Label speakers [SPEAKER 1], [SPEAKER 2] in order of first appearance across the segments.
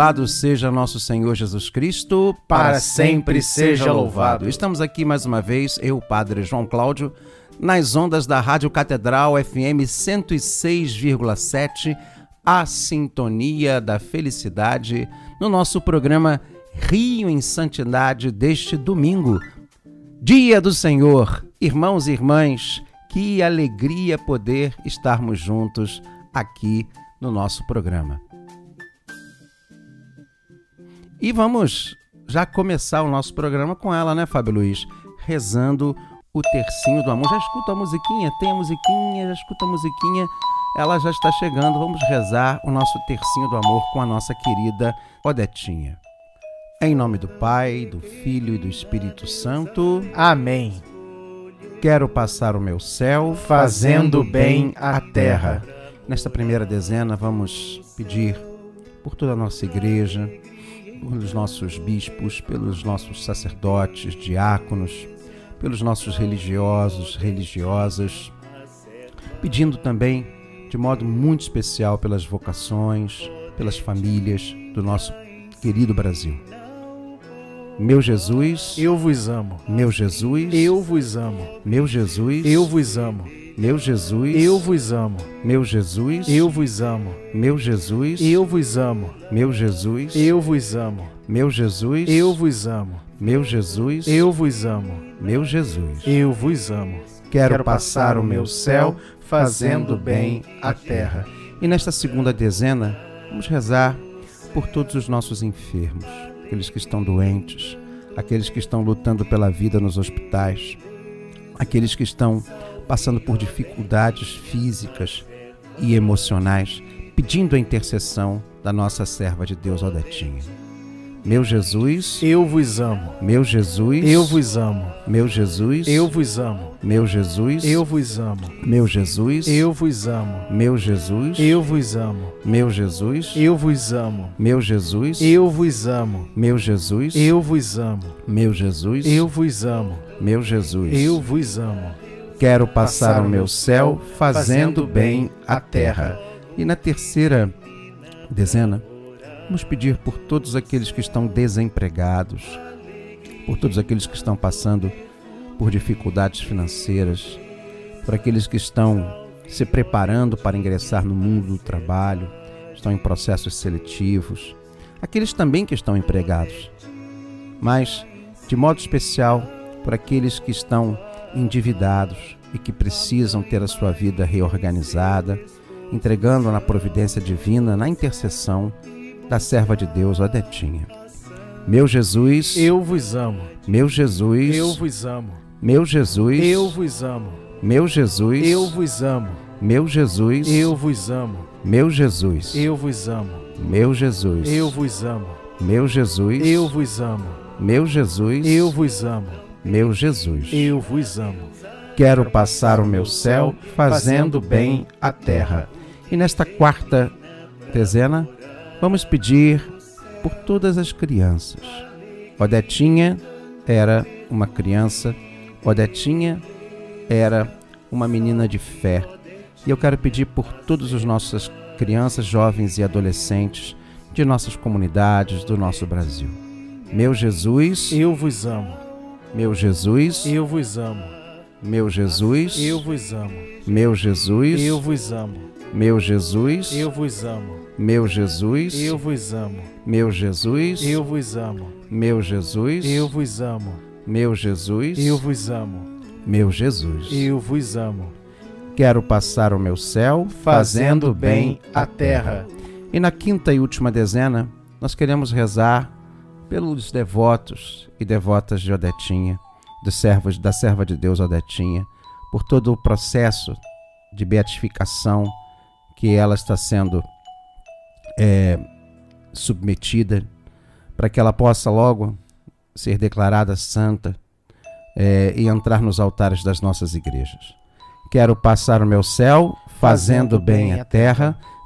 [SPEAKER 1] Louvado seja nosso Senhor Jesus Cristo, para sempre seja louvado. Estamos aqui mais uma vez, eu, Padre João Cláudio, nas ondas da Rádio Catedral FM 106,7, a sintonia da felicidade, no nosso programa Rio em Santidade deste domingo. Dia do Senhor, irmãos e irmãs, que alegria poder estarmos juntos aqui no nosso programa. E vamos já começar o nosso programa com ela, né, Fábio Luiz? Rezando o tercinho do amor. Já escuta a musiquinha? Tem a musiquinha, já escuta a musiquinha. Ela já está chegando. Vamos rezar o nosso tercinho do amor com a nossa querida Odetinha. Em nome do Pai, do Filho e do Espírito Santo.
[SPEAKER 2] Amém.
[SPEAKER 1] Quero passar o meu céu fazendo bem à terra. Nesta primeira dezena, vamos pedir por toda a nossa igreja, pelos nossos bispos, pelos nossos sacerdotes, diáconos, pelos nossos religiosos, religiosas, pedindo também de modo muito especial pelas vocações, pelas famílias do nosso querido Brasil. Meu Jesus,
[SPEAKER 2] eu vos amo.
[SPEAKER 1] Meu Jesus,
[SPEAKER 2] eu vos amo.
[SPEAKER 1] Meu Jesus,
[SPEAKER 2] eu vos amo.
[SPEAKER 1] Meu Jesus,
[SPEAKER 2] eu vos amo.
[SPEAKER 1] Meu Jesus,
[SPEAKER 2] eu vos amo.
[SPEAKER 1] Meu Jesus,
[SPEAKER 2] eu vos amo.
[SPEAKER 1] Meu Jesus,
[SPEAKER 2] eu vos amo.
[SPEAKER 1] Meu Jesus,
[SPEAKER 2] eu vos amo.
[SPEAKER 1] Meu Jesus,
[SPEAKER 2] eu vos amo.
[SPEAKER 1] Meu Jesus,
[SPEAKER 2] eu vos amo.
[SPEAKER 1] Quero, passar o meu céu fazendo bem a terra. E nesta segunda dezena, vamos rezar por todos os nossos enfermos, aqueles que estão doentes, aqueles que estão lutando pela vida nos hospitais, aqueles que estão passando por dificuldades físicas e emocionais, pedindo a intercessão da nossa serva de Deus, Odetinha. Meu Jesus,
[SPEAKER 2] eu vos amo.
[SPEAKER 1] Meu Jesus,
[SPEAKER 2] eu vos amo.
[SPEAKER 1] Meu Jesus,
[SPEAKER 2] eu vos amo.
[SPEAKER 1] Meu Jesus,
[SPEAKER 2] eu vos amo.
[SPEAKER 1] Meu Jesus,
[SPEAKER 2] eu vos amo.
[SPEAKER 1] Meu Jesus,
[SPEAKER 2] eu vos amo.
[SPEAKER 1] Meu Jesus,
[SPEAKER 2] eu vos amo.
[SPEAKER 1] Meu Jesus,
[SPEAKER 2] eu vos amo.
[SPEAKER 1] Meu Jesus,
[SPEAKER 2] eu vos amo.
[SPEAKER 1] Meu Jesus,
[SPEAKER 2] eu vos amo.
[SPEAKER 1] Meu Jesus,
[SPEAKER 2] eu vos amo.
[SPEAKER 1] Quero passar o meu céu fazendo bem a terra. E na terceira dezena, vamos pedir por todos aqueles que estão desempregados, por todos aqueles que estão passando por dificuldades financeiras, por aqueles que estão se preparando para ingressar no mundo do trabalho, estão em processos seletivos, aqueles também que estão empregados, mas de modo especial por aqueles que estão endividados e que precisam ter a sua vida reorganizada, entregando na providência divina, na intercessão da serva de Deus, Odetinha. Meu Jesus,
[SPEAKER 2] eu vos amo.
[SPEAKER 1] Meu Jesus,
[SPEAKER 2] eu vos amo.
[SPEAKER 1] Meu Jesus,
[SPEAKER 2] eu vos amo.
[SPEAKER 1] Meu Jesus,
[SPEAKER 2] eu vos amo.
[SPEAKER 1] Meu Jesus,
[SPEAKER 2] eu vos amo.
[SPEAKER 1] Meu Jesus,
[SPEAKER 2] eu vos amo.
[SPEAKER 1] Meu Jesus,
[SPEAKER 2] eu vos amo.
[SPEAKER 1] Meu Jesus,
[SPEAKER 2] eu vos amo.
[SPEAKER 1] Meu Jesus,
[SPEAKER 2] eu vos amo.
[SPEAKER 1] Meu Jesus,
[SPEAKER 2] eu vos amo.
[SPEAKER 1] Quero passar o meu céu fazendo bem a terra. E nesta quarta dezena, vamos pedir por todas as crianças. Odetinha era uma criança, Odetinha era uma menina de fé. E eu quero pedir por todas as nossas crianças, jovens e adolescentes de nossas comunidades, do nosso Brasil. Meu Jesus,
[SPEAKER 2] eu vos amo.
[SPEAKER 1] Meu Jesus,
[SPEAKER 2] eu vos amo.
[SPEAKER 1] Meu Jesus,
[SPEAKER 2] eu vos amo.
[SPEAKER 1] Meu Jesus,
[SPEAKER 2] eu vos amo.
[SPEAKER 1] Meu Jesus,
[SPEAKER 2] eu vos amo.
[SPEAKER 1] Meu Jesus,
[SPEAKER 2] eu vos amo.
[SPEAKER 1] Meu Jesus,
[SPEAKER 2] eu vos amo.
[SPEAKER 1] Meu Jesus,
[SPEAKER 2] eu vos amo.
[SPEAKER 1] Meu Jesus,
[SPEAKER 2] eu vos amo.
[SPEAKER 1] Meu Jesus,
[SPEAKER 2] eu vos amo.
[SPEAKER 1] Quero passar o meu céu fazendo bem a terra. E na quinta e última dezena, nós queremos rezar pelos devotos e devotas de Odetinha, dos servos da serva de Deus Odetinha, por todo o processo de beatificação que ela está sendo é, submetida para que ela possa logo ser declarada santa é, e entrar nos altares das nossas igrejas. Quero passar o meu céu fazendo, fazendo bem a terra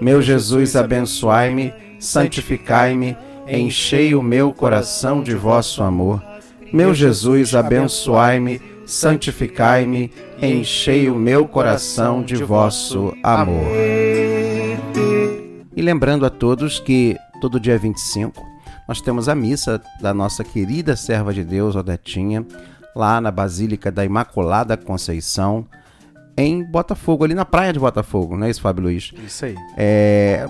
[SPEAKER 1] Meu Jesus, abençoai-me, santificai-me, enchei o meu coração de vosso amor. Meu Jesus, abençoai-me, santificai-me, enchei o meu coração de vosso amor. E lembrando a todos que todo dia 25 nós temos a missa da nossa querida serva de Deus, Odetinha, lá na Basílica da Imaculada Conceição em Botafogo, ali na praia de Botafogo, não é isso, Fábio Luiz?
[SPEAKER 2] Isso aí.
[SPEAKER 1] É,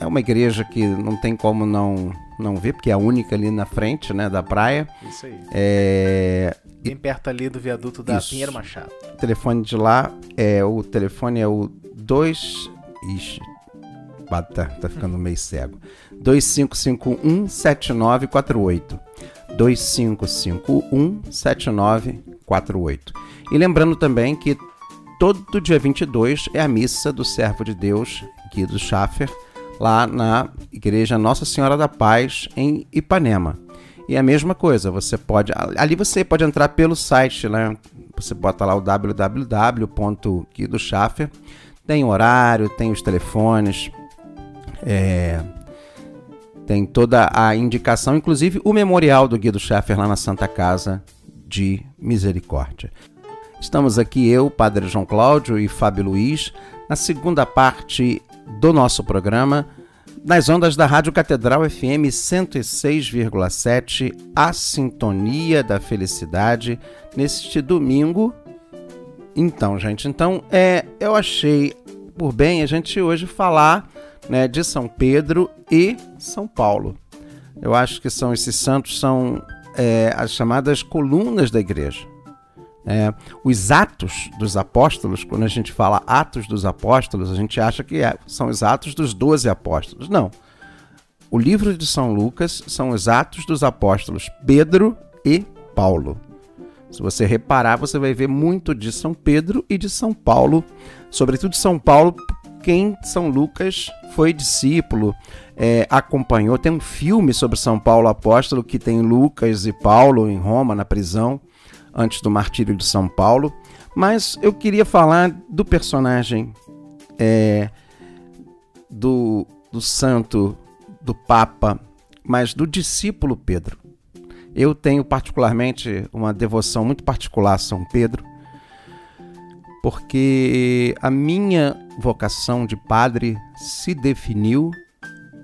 [SPEAKER 1] é uma igreja que não tem como não, não ver, porque é a única ali na frente né, da praia.
[SPEAKER 2] Isso aí.
[SPEAKER 1] É,
[SPEAKER 2] Bem perto ali do viaduto da isso. Pinheiro Machado.
[SPEAKER 1] O telefone de lá, é o telefone é o 2... Ixi, tá, tá ficando meio cego. 2551 7948. 2551 7948. E lembrando também que todo dia 22 é a missa do servo de Deus, Guido Schaffer, lá na Igreja Nossa Senhora da Paz, em Ipanema. E a mesma coisa, você pode. Ali você pode entrar pelo site, né? Você bota lá o www.guidoschaffer. Tem horário, tem os telefones, é, tem toda a indicação, inclusive o memorial do Guido Schaffer lá na Santa Casa de Misericórdia. Estamos aqui eu, Padre João Cláudio e Fábio Luiz, na segunda parte do nosso programa, nas ondas da Rádio Catedral FM 106,7, a sintonia da felicidade, neste domingo. Então, gente, então é, eu achei por bem a gente hoje falar né, de São Pedro e São Paulo. Eu acho que são esses santos são é, as chamadas colunas da igreja. É, os atos dos apóstolos, quando a gente fala atos dos apóstolos, a gente acha que é, são os atos dos doze apóstolos. Não. O livro de São Lucas são os atos dos apóstolos Pedro e Paulo. Se você reparar, você vai ver muito de São Pedro e de São Paulo, sobretudo de São Paulo, quem São Lucas foi discípulo, é, acompanhou. Tem um filme sobre São Paulo apóstolo que tem Lucas e Paulo em Roma, na prisão antes do martírio de São Paulo, mas eu queria falar do personagem é, do, do santo, do Papa, mas do discípulo Pedro. Eu tenho particularmente uma devoção muito particular a São Pedro, porque a minha vocação de padre se definiu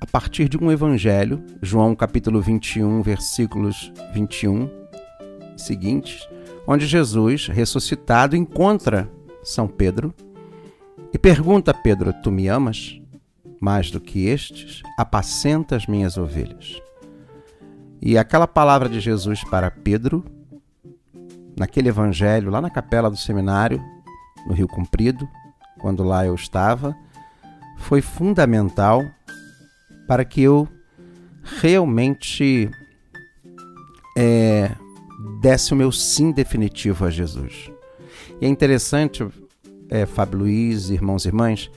[SPEAKER 1] a partir de um evangelho, João capítulo 21, versículos 21 seguintes, onde Jesus, ressuscitado, encontra São Pedro e pergunta a Pedro: Tu me amas? Mais do que estes, apacenta as minhas ovelhas. E aquela palavra de Jesus para Pedro, naquele evangelho, lá na capela do seminário, no Rio Comprido, quando lá eu estava, foi fundamental para que eu realmente é, desse o meu sim definitivo a Jesus. E é interessante, é, Fábio Luiz, irmãos e irmãs,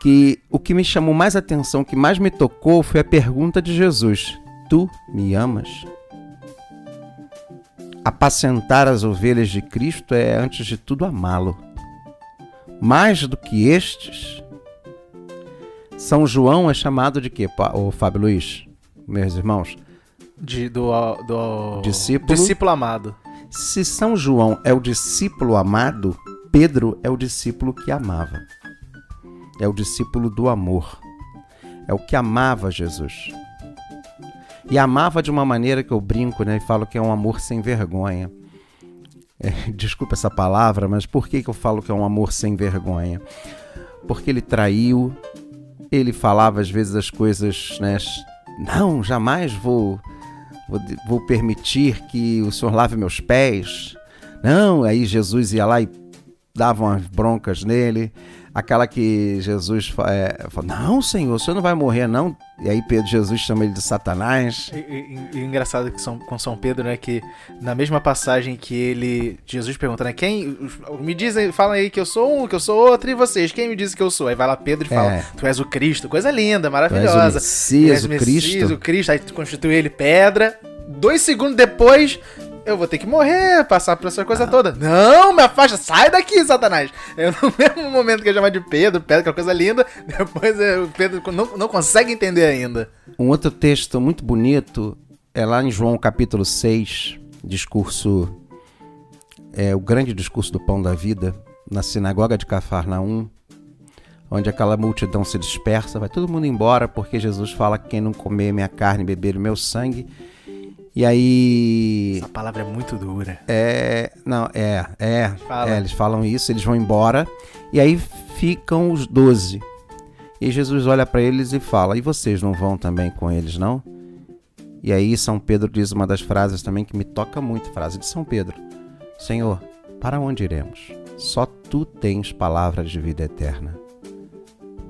[SPEAKER 1] que o que me chamou mais atenção, o que mais me tocou foi a pergunta de Jesus: Tu me amas? Apacentar as ovelhas de Cristo é, antes de tudo, amá-lo. Mais do que estes, São João é chamado de quê, o Fábio Luiz, meus irmãos?
[SPEAKER 2] De, do, do
[SPEAKER 1] discípulo,
[SPEAKER 2] discípulo amado.
[SPEAKER 1] Se São João é o discípulo amado, Pedro é o discípulo que amava. É o discípulo do amor. É o que amava Jesus. E amava de uma maneira que eu brinco né, e falo que é um amor sem vergonha. É, desculpa essa palavra, mas por que, que eu falo que é um amor sem vergonha? Porque ele traiu, ele falava às vezes as coisas, né? Não, jamais vou vou, vou permitir que o senhor lave meus pés. Não, aí Jesus ia lá e dava umas broncas nele. Aquela que Jesus é, falou: Não, Senhor, o senhor não vai morrer, não. E aí Pedro, Jesus chama ele de Satanás.
[SPEAKER 2] E, e, e engraçado que são, com São Pedro, né? Que na mesma passagem que ele. Jesus pergunta, né? Quem. Me dizem, falam aí que eu sou um, que eu sou outro, e vocês? Quem me diz que eu sou? Aí vai lá Pedro e fala: é. Tu és o Cristo, coisa linda, maravilhosa. Tu és o
[SPEAKER 1] Messias, o, Messias, Cristo.
[SPEAKER 2] o Cristo. Aí tu constitui ele pedra. Dois segundos depois, eu vou ter que morrer, passar por essa coisa ah. toda. Não, me afasta, sai daqui, Satanás. Eu, no mesmo momento que eu chamar de Pedro, Pedro, que é uma coisa linda, depois o Pedro não, não consegue entender ainda.
[SPEAKER 1] Um outro texto muito bonito é lá em João capítulo 6, discurso, é o grande discurso do pão da vida, na sinagoga de Cafarnaum, onde aquela multidão se dispersa, vai todo mundo embora, porque Jesus fala que quem não comer minha carne e beber o meu sangue e aí.
[SPEAKER 2] Essa palavra é muito dura.
[SPEAKER 1] É. Não, é. É, Fala. é. Eles falam isso, eles vão embora. E aí ficam os doze. E Jesus olha para eles e fala: E vocês não vão também com eles, não? E aí São Pedro diz uma das frases também que me toca muito frase de São Pedro: Senhor, para onde iremos? Só tu tens palavras de vida eterna.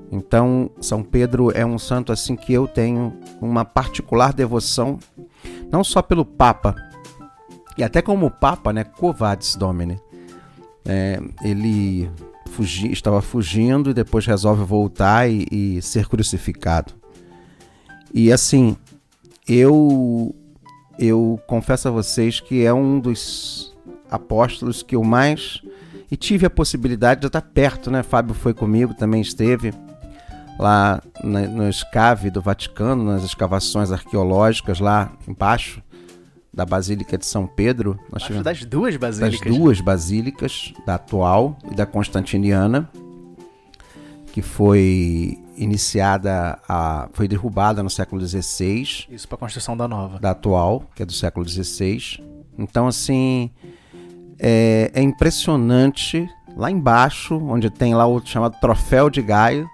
[SPEAKER 1] Então, São Pedro é um santo assim que eu tenho uma particular devoção não só pelo Papa, e até como Papa, né, Covades Domine. É, ele fugi, estava fugindo e depois resolve voltar e, e ser crucificado. E assim, eu eu confesso a vocês que é um dos apóstolos que eu mais e tive a possibilidade de estar perto, né? Fábio foi comigo, também esteve lá na, no escave do Vaticano, nas escavações arqueológicas lá embaixo da Basílica de São Pedro.
[SPEAKER 2] Nós tivemos, das duas basílicas.
[SPEAKER 1] Das duas basílicas, da atual e da Constantiniana, que foi iniciada, a, foi derrubada no século XVI.
[SPEAKER 2] Isso para a construção da nova.
[SPEAKER 1] Da atual, que é do século XVI. Então, assim, é, é impressionante. Lá embaixo, onde tem lá o chamado Troféu de Gaio,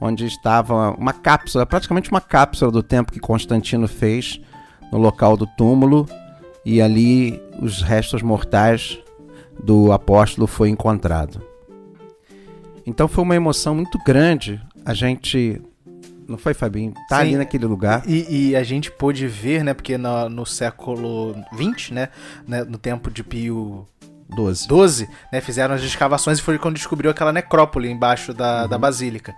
[SPEAKER 1] onde estava uma cápsula, praticamente uma cápsula do tempo que Constantino fez no local do túmulo e ali os restos mortais do apóstolo foi encontrado. Então foi uma emoção muito grande a gente não foi, Fabinho? Tá Sim. ali naquele lugar.
[SPEAKER 2] E, e, a gente pôde ver, né? Porque no, no século XX, né, né? No tempo de Pio
[SPEAKER 1] 12.
[SPEAKER 2] 12, né, fizeram as escavações e foi quando descobriu aquela necrópole embaixo da, uhum. da basílica.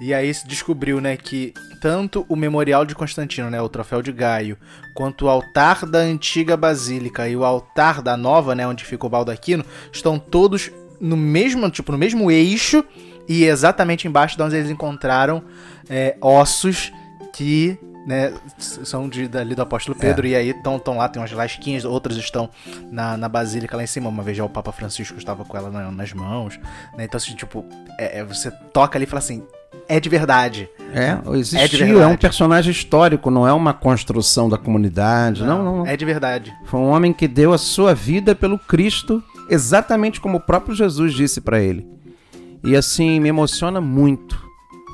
[SPEAKER 2] E aí se descobriu, né, que tanto o memorial de Constantino, né, o troféu de Gaio, quanto o altar da antiga basílica e o altar da nova, né, onde fica o baldaquino, estão todos no mesmo, tipo, no mesmo eixo e exatamente embaixo de onde eles encontraram é, ossos que né, são de, dali do apóstolo Pedro, é. e aí estão lá, tem umas lasquinhas, outras estão na, na basílica lá em cima. Uma vez já o Papa Francisco estava com ela na, nas mãos, né? Então, assim, tipo, é, é, você toca ali e fala assim. É de verdade.
[SPEAKER 1] É, existiu, é, de verdade. é um personagem histórico, não é uma construção da comunidade. Não, não, não.
[SPEAKER 2] É de verdade.
[SPEAKER 1] Foi um homem que deu a sua vida pelo Cristo, exatamente como o próprio Jesus disse para ele. E assim, me emociona muito,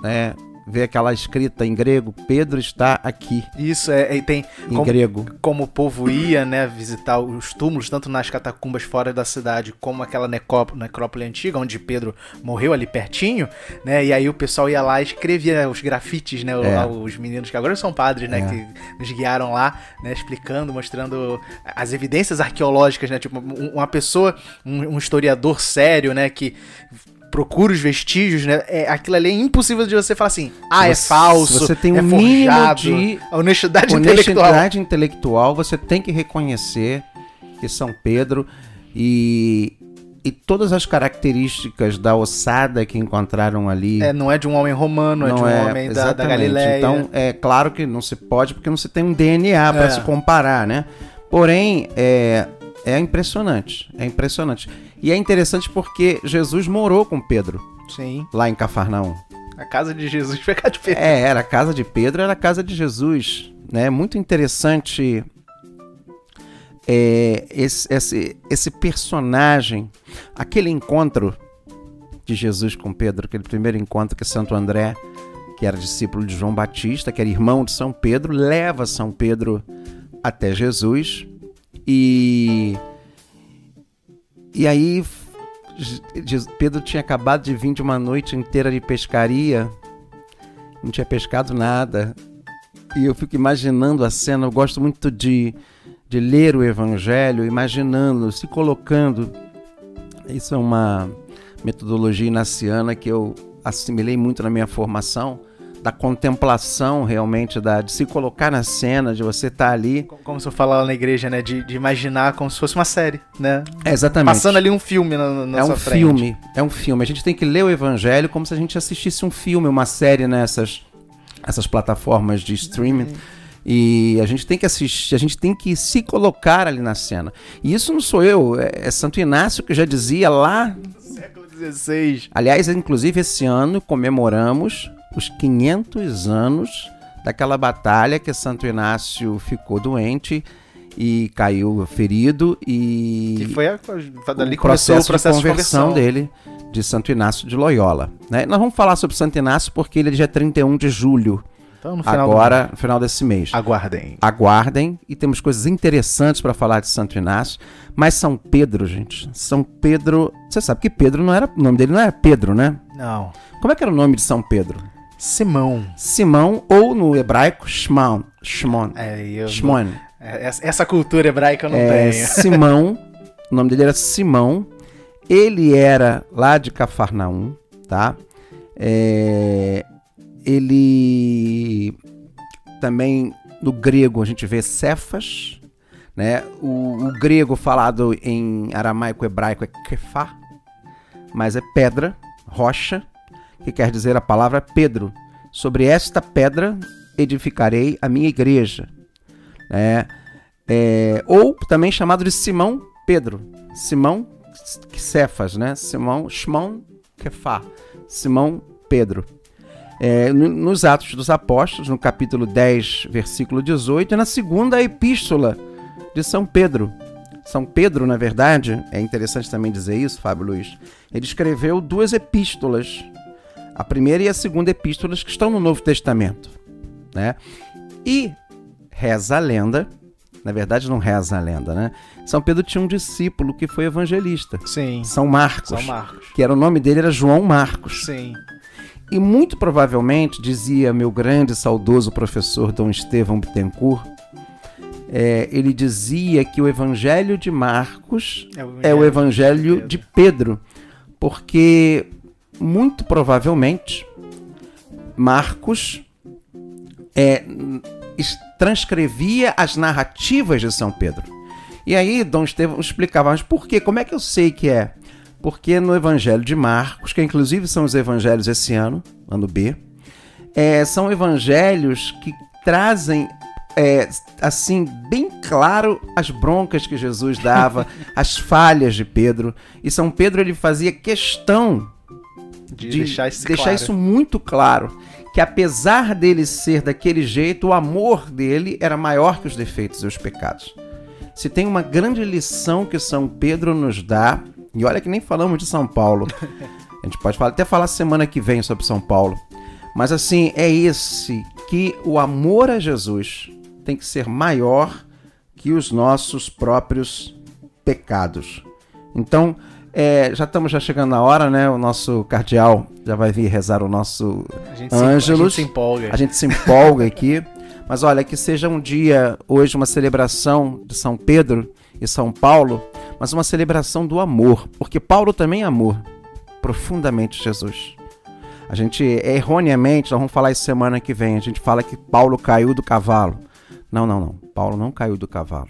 [SPEAKER 1] né? Ver aquela escrita em grego, Pedro está aqui.
[SPEAKER 2] Isso, é, e tem
[SPEAKER 1] em
[SPEAKER 2] como,
[SPEAKER 1] grego.
[SPEAKER 2] Como o povo ia, né, visitar os túmulos, tanto nas catacumbas fora da cidade, como aquela necrópole antiga, onde Pedro morreu ali pertinho, né, e aí o pessoal ia lá e escrevia os grafites, né, é. os meninos que agora são padres, né, é. que nos guiaram lá, né, explicando, mostrando as evidências arqueológicas, né, tipo, uma pessoa, um, um historiador sério, né, que procura os vestígios, né? É, aquilo ali é impossível de você falar assim, ah, é falso,
[SPEAKER 1] você tem um
[SPEAKER 2] é
[SPEAKER 1] mínimo de
[SPEAKER 2] honestidade,
[SPEAKER 1] honestidade intelectual. intelectual. Você tem que reconhecer que São Pedro e, e todas as características da ossada que encontraram ali.
[SPEAKER 2] É, não é de um homem romano, é de um é, homem da, da Galileia.
[SPEAKER 1] Então, é claro que não se pode porque não se tem um DNA para é. se comparar, né? Porém, é, é impressionante. É impressionante. E é interessante porque Jesus morou com Pedro.
[SPEAKER 2] Sim.
[SPEAKER 1] Lá em Cafarnaum.
[SPEAKER 2] A casa de Jesus foi a casa de Pedro.
[SPEAKER 1] É, era a casa de Pedro, era a casa de Jesus. Né? Muito interessante é, esse, esse, esse personagem, aquele encontro de Jesus com Pedro, aquele primeiro encontro que Santo André, que era discípulo de João Batista, que era irmão de São Pedro, leva São Pedro até Jesus e e aí Pedro tinha acabado de vir de uma noite inteira de pescaria, não tinha pescado nada. E eu fico imaginando a cena, eu gosto muito de, de ler o Evangelho, imaginando, se colocando. Isso é uma metodologia inaciana que eu assimilei muito na minha formação da contemplação realmente, da, de se colocar na cena, de você estar tá ali.
[SPEAKER 2] Como se eu falava na igreja, né? De, de, imaginar como se fosse uma série, né?
[SPEAKER 1] É, exatamente.
[SPEAKER 2] Passando ali um filme na, na
[SPEAKER 1] é
[SPEAKER 2] um
[SPEAKER 1] frente. filme, é um filme. A gente tem que ler o evangelho como se a gente assistisse um filme, uma série nessas essas plataformas de streaming. Uhum. E a gente tem que assistir, a gente tem que se colocar ali na cena. E isso não sou eu, é, é Santo Inácio que já dizia lá.
[SPEAKER 2] Século XVI.
[SPEAKER 1] Aliás, inclusive esse ano comemoramos os 500 anos daquela batalha que Santo Inácio ficou doente e caiu ferido e
[SPEAKER 2] que foi a, dali o processo, o processo de, conversão
[SPEAKER 1] de conversão dele de Santo Inácio de Loyola. Né? Nós vamos falar sobre Santo Inácio porque ele é dia 31 de julho. Então, no final agora, do... no final desse mês.
[SPEAKER 2] Aguardem.
[SPEAKER 1] Aguardem. E temos coisas interessantes para falar de Santo Inácio. Mas São Pedro, gente. São Pedro. Você sabe que Pedro não era. O nome dele não era Pedro, né?
[SPEAKER 2] Não.
[SPEAKER 1] Como é que era o nome de São Pedro?
[SPEAKER 2] Simão.
[SPEAKER 1] Simão, ou no hebraico, Shimon. Shimon.
[SPEAKER 2] É, eu Shimon. É, essa cultura hebraica eu não
[SPEAKER 1] é,
[SPEAKER 2] tenho.
[SPEAKER 1] Simão, o nome dele era Simão. Ele era lá de Cafarnaum, tá? É, ele também no grego a gente vê Cefas, né? O, o grego falado em aramaico hebraico é kefá, mas é pedra, rocha que quer dizer a palavra Pedro. Sobre esta pedra edificarei a minha igreja. É, é, ou também chamado de Simão Pedro. Simão Cefas, né? Simão Shimon Kefá. Simão Pedro. É, nos Atos dos Apóstolos, no capítulo 10, versículo 18, e na segunda epístola de São Pedro. São Pedro, na verdade, é interessante também dizer isso, Fábio Luiz, ele escreveu duas epístolas a primeira e a segunda epístolas que estão no Novo Testamento. Né? E reza a lenda, na verdade não reza a lenda, né? São Pedro tinha um discípulo que foi evangelista.
[SPEAKER 2] Sim.
[SPEAKER 1] São Marcos.
[SPEAKER 2] São Marcos.
[SPEAKER 1] Que era o nome dele era João Marcos.
[SPEAKER 2] Sim.
[SPEAKER 1] E muito provavelmente, dizia meu grande saudoso professor Dom Estevão Bittencourt, é, ele dizia que o Evangelho de Marcos é o Evangelho, é o evangelho de, Pedro. de Pedro, porque muito provavelmente, Marcos é, transcrevia as narrativas de São Pedro. E aí Dom Estevão explicava, mas por quê? Como é que eu sei que é? Porque no Evangelho de Marcos, que inclusive são os evangelhos esse ano, ano B, é, são evangelhos que trazem é, assim, bem claro as broncas que Jesus dava, as falhas de Pedro. E São Pedro ele fazia questão
[SPEAKER 2] de, de deixar,
[SPEAKER 1] deixar claro. isso muito claro. Que apesar dele ser daquele jeito, o amor dele era maior que os defeitos e os pecados. Se tem uma grande lição que São Pedro nos dá, e olha que nem falamos de São Paulo. A gente pode falar, até falar semana que vem sobre São Paulo. Mas assim, é esse que o amor a Jesus tem que ser maior que os nossos próprios pecados. Então, é, já estamos já chegando na hora, né? O nosso cardeal já vai vir rezar o nosso Ângelus.
[SPEAKER 2] A gente se empolga.
[SPEAKER 1] A gente se empolga aqui. Mas olha, que seja um dia, hoje, uma celebração de São Pedro e São Paulo, mas uma celebração do amor, porque Paulo também amou profundamente Jesus. A gente, erroneamente, nós vamos falar isso semana que vem, a gente fala que Paulo caiu do cavalo. Não, não, não. Paulo não caiu do cavalo.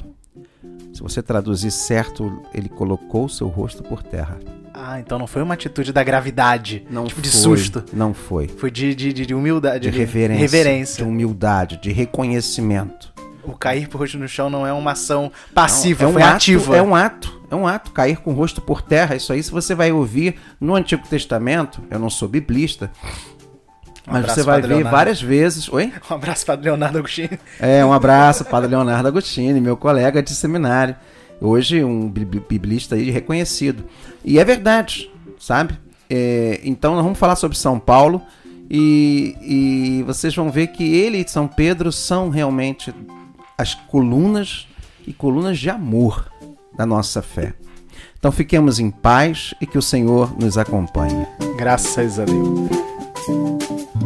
[SPEAKER 1] Se você traduzir certo, ele colocou o seu rosto por terra.
[SPEAKER 2] Ah, então não foi uma atitude da gravidade,
[SPEAKER 1] não
[SPEAKER 2] tipo
[SPEAKER 1] foi,
[SPEAKER 2] de susto.
[SPEAKER 1] Não foi.
[SPEAKER 2] Foi de, de, de humildade.
[SPEAKER 1] De, de reverência, reverência. De humildade, de reconhecimento.
[SPEAKER 2] O cair por rosto no chão não é uma ação passiva,
[SPEAKER 1] não, é um
[SPEAKER 2] foi
[SPEAKER 1] ato,
[SPEAKER 2] ativa.
[SPEAKER 1] É um ato, é um ato. Cair com o rosto por terra, isso aí, se você vai ouvir no Antigo Testamento, eu não sou biblista, um Mas você vai ver Leonardo. várias vezes. Oi?
[SPEAKER 2] Um abraço, Padre Leonardo Agostini.
[SPEAKER 1] É, um abraço, Padre Leonardo Agostini, meu colega de seminário. Hoje, um biblista aí reconhecido. E é verdade, sabe? É, então, nós vamos falar sobre São Paulo. E, e vocês vão ver que ele e São Pedro são realmente as colunas e colunas de amor da nossa fé. Então fiquemos em paz e que o Senhor nos acompanhe.
[SPEAKER 2] Graças a Deus.